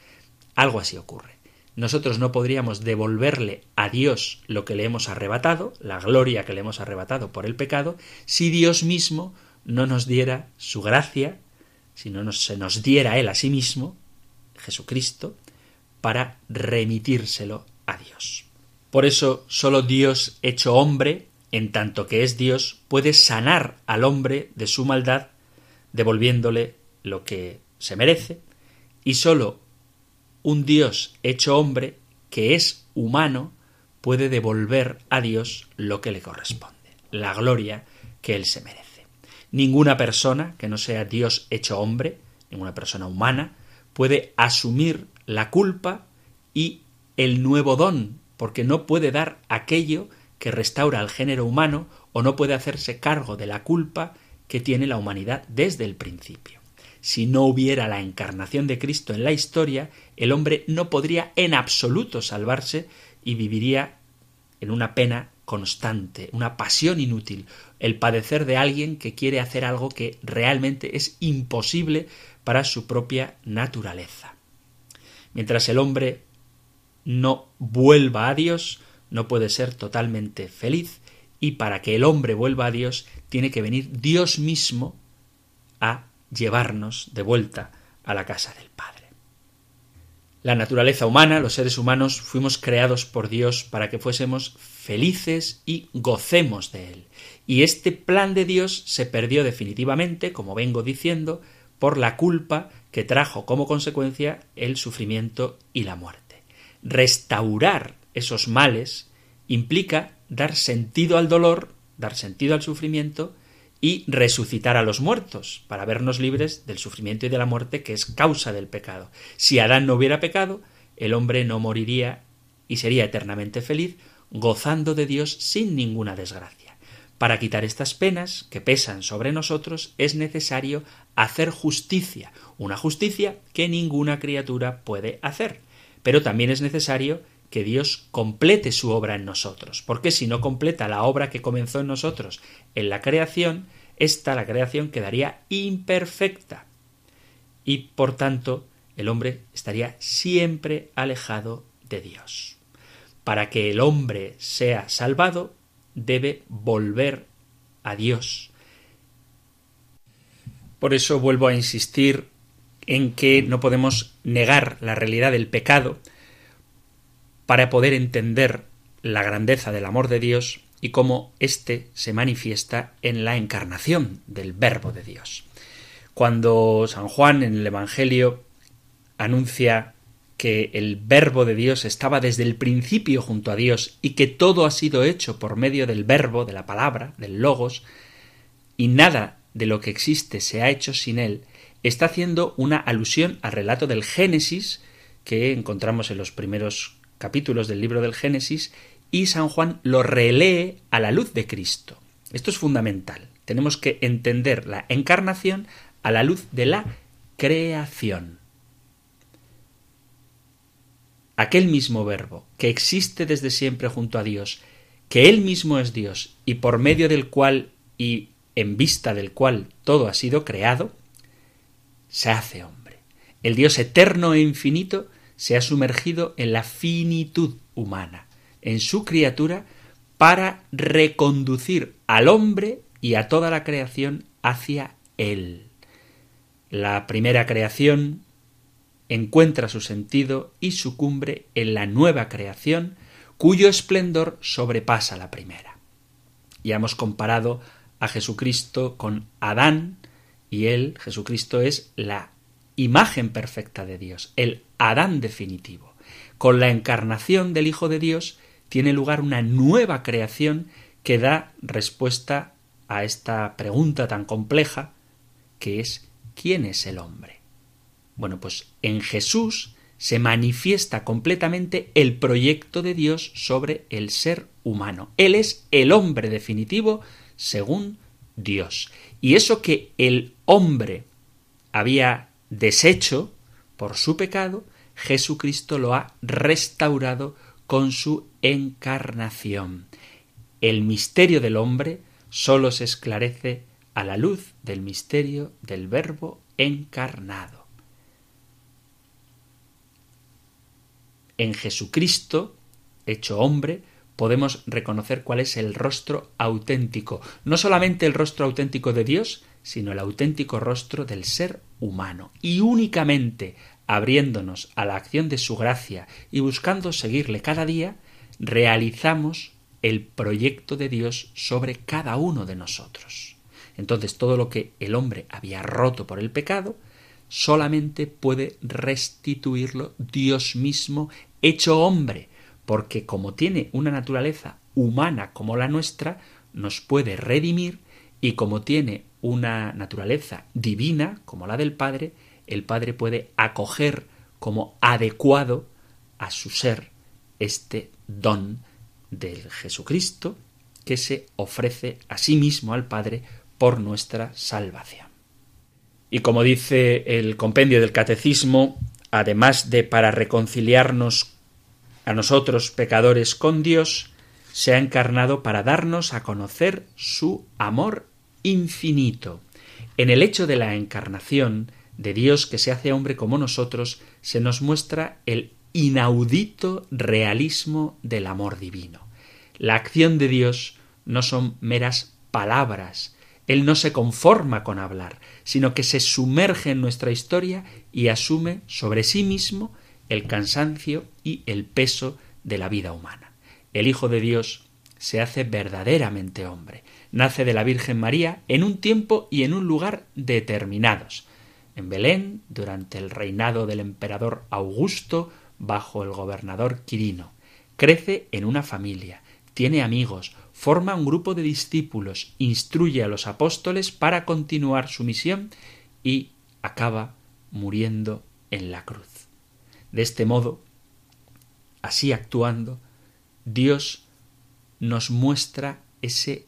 algo así ocurre nosotros no podríamos devolverle a Dios lo que le hemos arrebatado, la gloria que le hemos arrebatado por el pecado, si Dios mismo no nos diera su gracia, si no se nos diera Él a sí mismo, Jesucristo, para remitírselo a Dios. Por eso solo Dios hecho hombre, en tanto que es Dios, puede sanar al hombre de su maldad, devolviéndole lo que se merece, y solo un Dios hecho hombre, que es humano, puede devolver a Dios lo que le corresponde, la gloria que él se merece. Ninguna persona que no sea Dios hecho hombre, ninguna persona humana, puede asumir la culpa y el nuevo don, porque no puede dar aquello que restaura al género humano o no puede hacerse cargo de la culpa que tiene la humanidad desde el principio si no hubiera la encarnación de Cristo en la historia, el hombre no podría en absoluto salvarse y viviría en una pena constante, una pasión inútil, el padecer de alguien que quiere hacer algo que realmente es imposible para su propia naturaleza. Mientras el hombre no vuelva a Dios, no puede ser totalmente feliz, y para que el hombre vuelva a Dios, tiene que venir Dios mismo a llevarnos de vuelta a la casa del Padre. La naturaleza humana, los seres humanos, fuimos creados por Dios para que fuésemos felices y gocemos de Él. Y este plan de Dios se perdió definitivamente, como vengo diciendo, por la culpa que trajo como consecuencia el sufrimiento y la muerte. Restaurar esos males implica dar sentido al dolor, dar sentido al sufrimiento y resucitar a los muertos, para vernos libres del sufrimiento y de la muerte que es causa del pecado. Si Adán no hubiera pecado, el hombre no moriría y sería eternamente feliz, gozando de Dios sin ninguna desgracia. Para quitar estas penas que pesan sobre nosotros es necesario hacer justicia, una justicia que ninguna criatura puede hacer. Pero también es necesario que Dios complete su obra en nosotros, porque si no completa la obra que comenzó en nosotros en la creación, esta la creación quedaría imperfecta y por tanto el hombre estaría siempre alejado de Dios. Para que el hombre sea salvado, debe volver a Dios. Por eso vuelvo a insistir en que no podemos negar la realidad del pecado, para poder entender la grandeza del amor de Dios y cómo éste se manifiesta en la encarnación del Verbo de Dios. Cuando San Juan en el Evangelio anuncia que el Verbo de Dios estaba desde el principio junto a Dios y que todo ha sido hecho por medio del Verbo, de la palabra, del Logos, y nada de lo que existe se ha hecho sin él, está haciendo una alusión al relato del Génesis que encontramos en los primeros capítulos del libro del Génesis y San Juan lo relee a la luz de Cristo. Esto es fundamental. tenemos que entender la encarnación a la luz de la creación. Aquel mismo verbo que existe desde siempre junto a Dios, que Él mismo es Dios y por medio del cual y en vista del cual todo ha sido creado, se hace hombre. El Dios eterno e infinito se ha sumergido en la finitud humana, en su criatura, para reconducir al hombre y a toda la creación hacia Él. La primera creación encuentra su sentido y su cumbre en la nueva creación, cuyo esplendor sobrepasa la primera. Ya hemos comparado a Jesucristo con Adán, y él, Jesucristo, es la imagen perfecta de Dios, el Adán definitivo. Con la encarnación del Hijo de Dios tiene lugar una nueva creación que da respuesta a esta pregunta tan compleja que es ¿quién es el hombre? Bueno, pues en Jesús se manifiesta completamente el proyecto de Dios sobre el ser humano. Él es el hombre definitivo según Dios. Y eso que el hombre había deshecho por su pecado, Jesucristo lo ha restaurado con su encarnación. El misterio del hombre sólo se esclarece a la luz del misterio del Verbo encarnado. En Jesucristo, hecho hombre, podemos reconocer cuál es el rostro auténtico, no solamente el rostro auténtico de Dios, sino el auténtico rostro del ser humano. Y únicamente abriéndonos a la acción de su gracia y buscando seguirle cada día, realizamos el proyecto de Dios sobre cada uno de nosotros. Entonces todo lo que el hombre había roto por el pecado, solamente puede restituirlo Dios mismo hecho hombre, porque como tiene una naturaleza humana como la nuestra, nos puede redimir y como tiene una naturaleza divina como la del Padre, el Padre puede acoger como adecuado a su ser este don del Jesucristo que se ofrece a sí mismo al Padre por nuestra salvación. Y como dice el compendio del Catecismo, además de para reconciliarnos a nosotros pecadores con Dios, se ha encarnado para darnos a conocer su amor infinito. En el hecho de la encarnación de Dios que se hace hombre como nosotros, se nos muestra el inaudito realismo del amor divino. La acción de Dios no son meras palabras, Él no se conforma con hablar, sino que se sumerge en nuestra historia y asume sobre sí mismo el cansancio y el peso de la vida humana. El Hijo de Dios se hace verdaderamente hombre, nace de la Virgen María en un tiempo y en un lugar determinados. En Belén, durante el reinado del emperador Augusto, bajo el gobernador Quirino. Crece en una familia, tiene amigos, forma un grupo de discípulos, instruye a los apóstoles para continuar su misión y acaba muriendo en la cruz. De este modo, así actuando, Dios nos muestra ese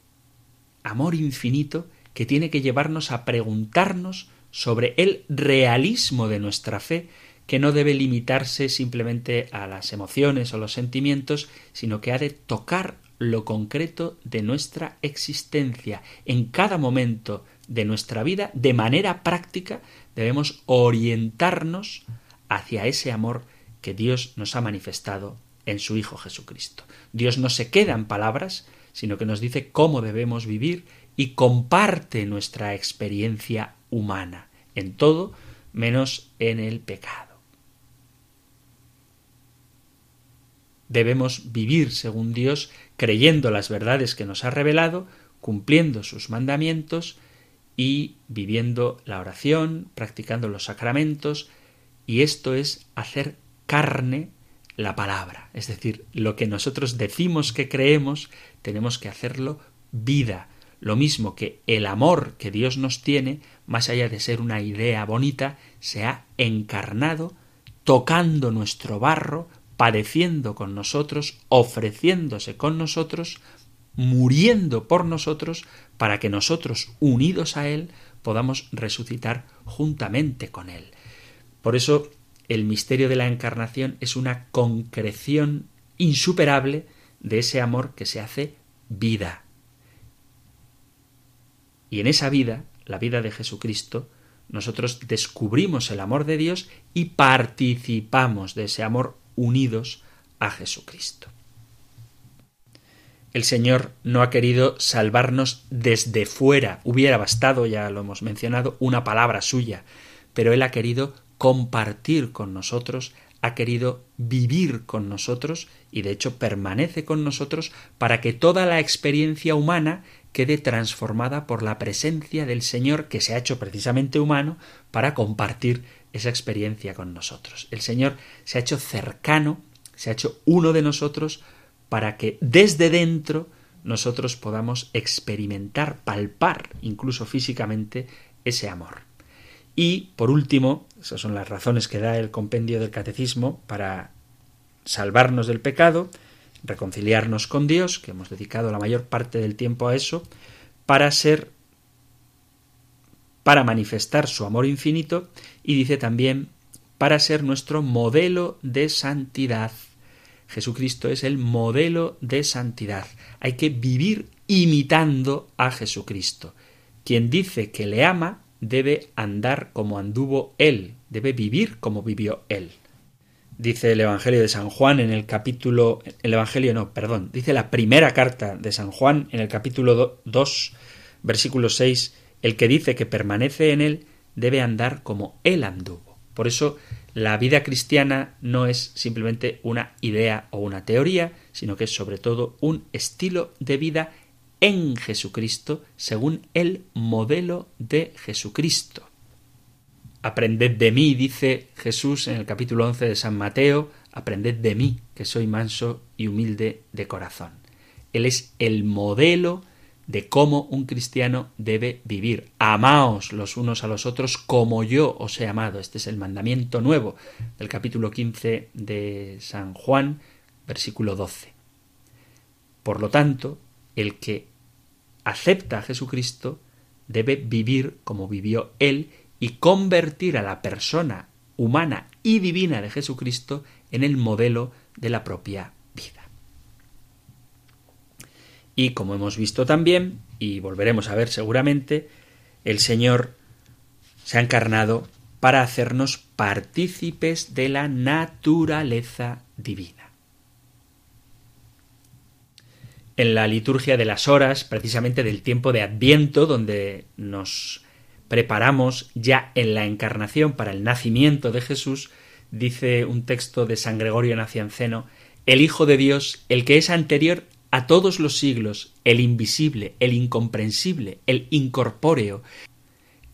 amor infinito que tiene que llevarnos a preguntarnos sobre el realismo de nuestra fe, que no debe limitarse simplemente a las emociones o los sentimientos, sino que ha de tocar lo concreto de nuestra existencia. En cada momento de nuestra vida, de manera práctica, debemos orientarnos hacia ese amor que Dios nos ha manifestado en su Hijo Jesucristo. Dios no se queda en palabras, sino que nos dice cómo debemos vivir y comparte nuestra experiencia humana, en todo menos en el pecado. Debemos vivir según Dios, creyendo las verdades que nos ha revelado, cumpliendo sus mandamientos y viviendo la oración, practicando los sacramentos, y esto es hacer carne la palabra. Es decir, lo que nosotros decimos que creemos, tenemos que hacerlo vida. Lo mismo que el amor que Dios nos tiene, más allá de ser una idea bonita, se ha encarnado, tocando nuestro barro, padeciendo con nosotros, ofreciéndose con nosotros, muriendo por nosotros para que nosotros, unidos a Él, podamos resucitar juntamente con Él. Por eso el misterio de la encarnación es una concreción insuperable de ese amor que se hace vida. Y en esa vida, la vida de Jesucristo, nosotros descubrimos el amor de Dios y participamos de ese amor unidos a Jesucristo. El Señor no ha querido salvarnos desde fuera. Hubiera bastado, ya lo hemos mencionado, una palabra suya, pero Él ha querido compartir con nosotros, ha querido vivir con nosotros y de hecho permanece con nosotros para que toda la experiencia humana quede transformada por la presencia del Señor que se ha hecho precisamente humano para compartir esa experiencia con nosotros. El Señor se ha hecho cercano, se ha hecho uno de nosotros para que desde dentro nosotros podamos experimentar, palpar, incluso físicamente, ese amor. Y, por último, esas son las razones que da el compendio del catecismo para salvarnos del pecado, reconciliarnos con Dios, que hemos dedicado la mayor parte del tiempo a eso, para ser para manifestar su amor infinito y dice también para ser nuestro modelo de santidad. Jesucristo es el modelo de santidad. Hay que vivir imitando a Jesucristo. Quien dice que le ama debe andar como anduvo él, debe vivir como vivió él. Dice el Evangelio de San Juan en el capítulo el Evangelio no, perdón, dice la primera carta de San Juan en el capítulo 2, versículo 6 el que dice que permanece en él debe andar como él anduvo. Por eso la vida cristiana no es simplemente una idea o una teoría, sino que es sobre todo un estilo de vida en Jesucristo según el modelo de Jesucristo. Aprended de mí, dice Jesús en el capítulo 11 de San Mateo, aprended de mí, que soy manso y humilde de corazón. Él es el modelo de cómo un cristiano debe vivir. Amaos los unos a los otros como yo os he amado. Este es el mandamiento nuevo del capítulo 15 de San Juan, versículo 12. Por lo tanto, el que acepta a Jesucristo debe vivir como vivió Él y convertir a la persona humana y divina de Jesucristo en el modelo de la propia y como hemos visto también, y volveremos a ver seguramente, el Señor se ha encarnado para hacernos partícipes de la naturaleza divina. En la liturgia de las horas, precisamente del tiempo de Adviento, donde nos preparamos ya en la encarnación para el nacimiento de Jesús, dice un texto de San Gregorio Nacianceno, el Hijo de Dios, el que es anterior a todos los siglos, el invisible, el incomprensible, el incorpóreo,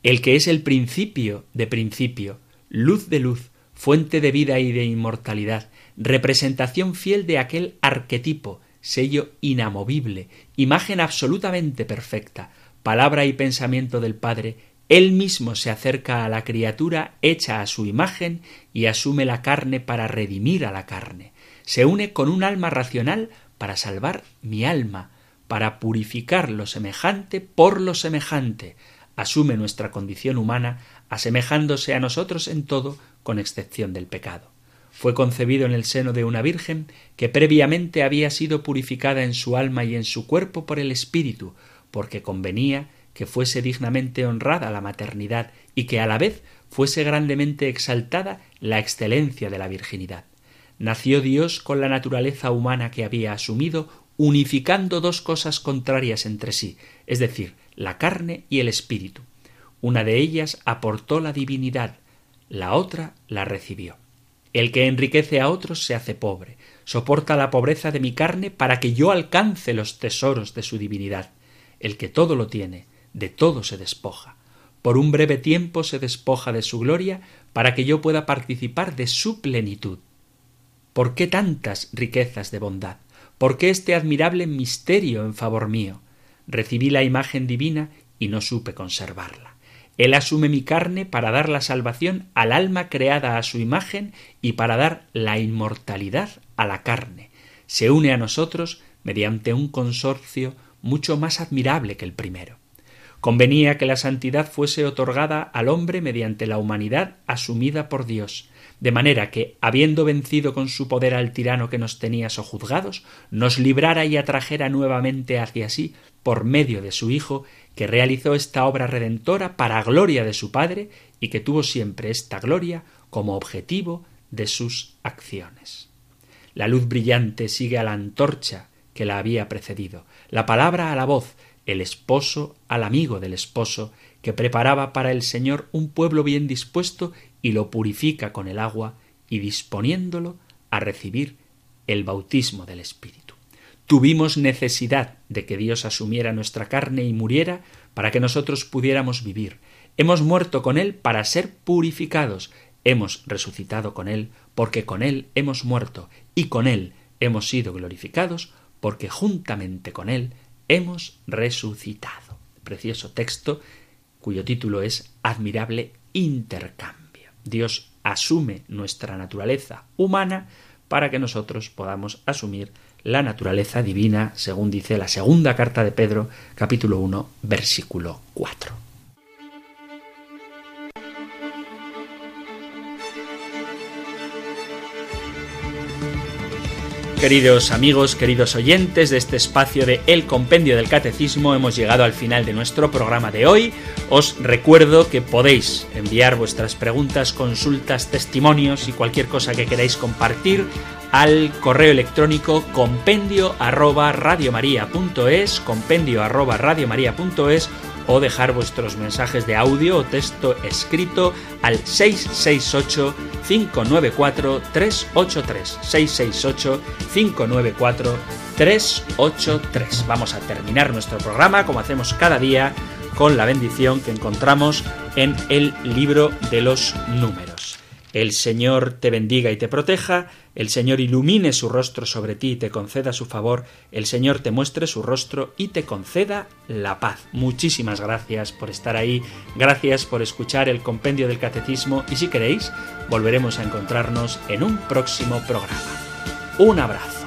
el que es el principio de principio, luz de luz, fuente de vida y de inmortalidad, representación fiel de aquel arquetipo, sello inamovible, imagen absolutamente perfecta, palabra y pensamiento del Padre, él mismo se acerca a la criatura hecha a su imagen y asume la carne para redimir a la carne. Se une con un alma racional para salvar mi alma, para purificar lo semejante por lo semejante, asume nuestra condición humana, asemejándose a nosotros en todo, con excepción del pecado. Fue concebido en el seno de una virgen que previamente había sido purificada en su alma y en su cuerpo por el Espíritu, porque convenía que fuese dignamente honrada la maternidad y que a la vez fuese grandemente exaltada la excelencia de la virginidad nació Dios con la naturaleza humana que había asumido, unificando dos cosas contrarias entre sí, es decir, la carne y el espíritu. Una de ellas aportó la divinidad, la otra la recibió. El que enriquece a otros se hace pobre, soporta la pobreza de mi carne para que yo alcance los tesoros de su divinidad. El que todo lo tiene, de todo se despoja. Por un breve tiempo se despoja de su gloria para que yo pueda participar de su plenitud. ¿Por qué tantas riquezas de bondad? ¿Por qué este admirable misterio en favor mío? Recibí la imagen divina y no supe conservarla. Él asume mi carne para dar la salvación al alma creada a su imagen y para dar la inmortalidad a la carne. Se une a nosotros mediante un consorcio mucho más admirable que el primero. Convenía que la santidad fuese otorgada al hombre mediante la humanidad asumida por Dios, de manera que, habiendo vencido con su poder al tirano que nos tenía sojuzgados, nos librara y atrajera nuevamente hacia sí por medio de su Hijo, que realizó esta obra redentora para gloria de su Padre y que tuvo siempre esta gloria como objetivo de sus acciones. La luz brillante sigue a la antorcha que la había precedido, la palabra a la voz, el esposo al amigo del esposo, que preparaba para el Señor un pueblo bien dispuesto y lo purifica con el agua y disponiéndolo a recibir el bautismo del Espíritu. Tuvimos necesidad de que Dios asumiera nuestra carne y muriera para que nosotros pudiéramos vivir. Hemos muerto con Él para ser purificados. Hemos resucitado con Él porque con Él hemos muerto y con Él hemos sido glorificados porque juntamente con Él hemos resucitado. Precioso texto cuyo título es Admirable Intercambio. Dios asume nuestra naturaleza humana para que nosotros podamos asumir la naturaleza divina, según dice la segunda carta de Pedro, capítulo 1, versículo 4. Queridos amigos, queridos oyentes de este espacio de El Compendio del Catecismo, hemos llegado al final de nuestro programa de hoy. Os recuerdo que podéis enviar vuestras preguntas, consultas, testimonios y cualquier cosa que queráis compartir al correo electrónico compendio arroba radiomaria.es, compendio arroba radiomaria.es o dejar vuestros mensajes de audio o texto escrito al 668 594 383 668 594 383. Vamos a terminar nuestro programa como hacemos cada día con la bendición que encontramos en el libro de los números. El Señor te bendiga y te proteja, el Señor ilumine su rostro sobre ti y te conceda su favor, el Señor te muestre su rostro y te conceda la paz. Muchísimas gracias por estar ahí, gracias por escuchar el compendio del catecismo y si queréis, volveremos a encontrarnos en un próximo programa. Un abrazo.